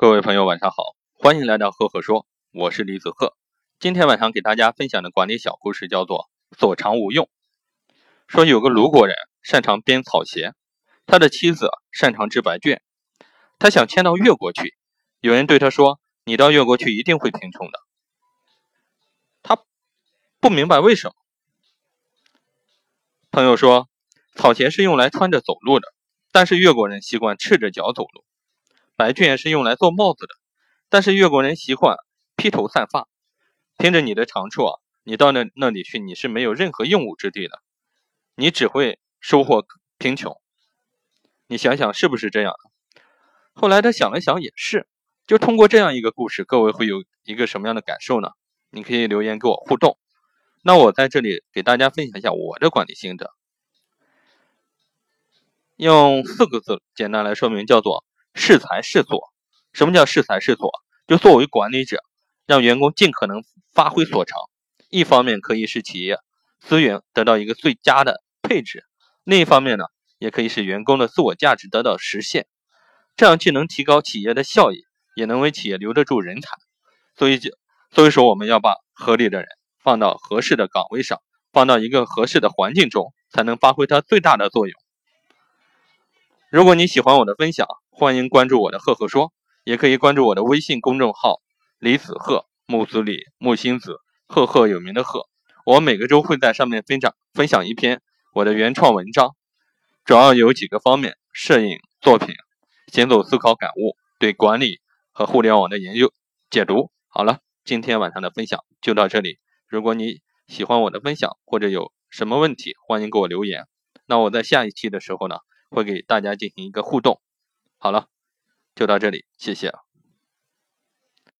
各位朋友，晚上好，欢迎来到赫赫说，我是李子赫。今天晚上给大家分享的管理小故事叫做“所长无用”。说有个鲁国人擅长编草鞋，他的妻子擅长织白绢，他想迁到越国去。有人对他说：“你到越国去一定会贫穷的。”他不明白为什么。朋友说：“草鞋是用来穿着走路的，但是越国人习惯赤着脚走路。”白绢是用来做帽子的，但是越国人习惯披头散发。凭着你的长处啊，你到那那里去，你是没有任何用武之地的，你只会收获贫穷。你想想是不是这样？后来他想了想，也是。就通过这样一个故事，各位会有一个什么样的感受呢？你可以留言跟我互动。那我在这里给大家分享一下我的管理心得，用四个字简单来说明，叫做。适才适所，什么叫适才适所？就作为管理者，让员工尽可能发挥所长，一方面可以使企业资源得到一个最佳的配置，另一方面呢，也可以使员工的自我价值得到实现。这样既能提高企业的效益，也能为企业留得住人才。所以就所以说，我们要把合理的人放到合适的岗位上，放到一个合适的环境中，才能发挥它最大的作用。如果你喜欢我的分享，欢迎关注我的赫赫说，也可以关注我的微信公众号李子赫木子李木星子赫赫有名的赫。我每个周会在上面分享分享一篇我的原创文章，主要有几个方面：摄影作品、行走思考感悟、对管理和互联网的研究解读。好了，今天晚上的分享就到这里。如果你喜欢我的分享或者有什么问题，欢迎给我留言。那我在下一期的时候呢？会给大家进行一个互动。好了，就到这里，谢谢。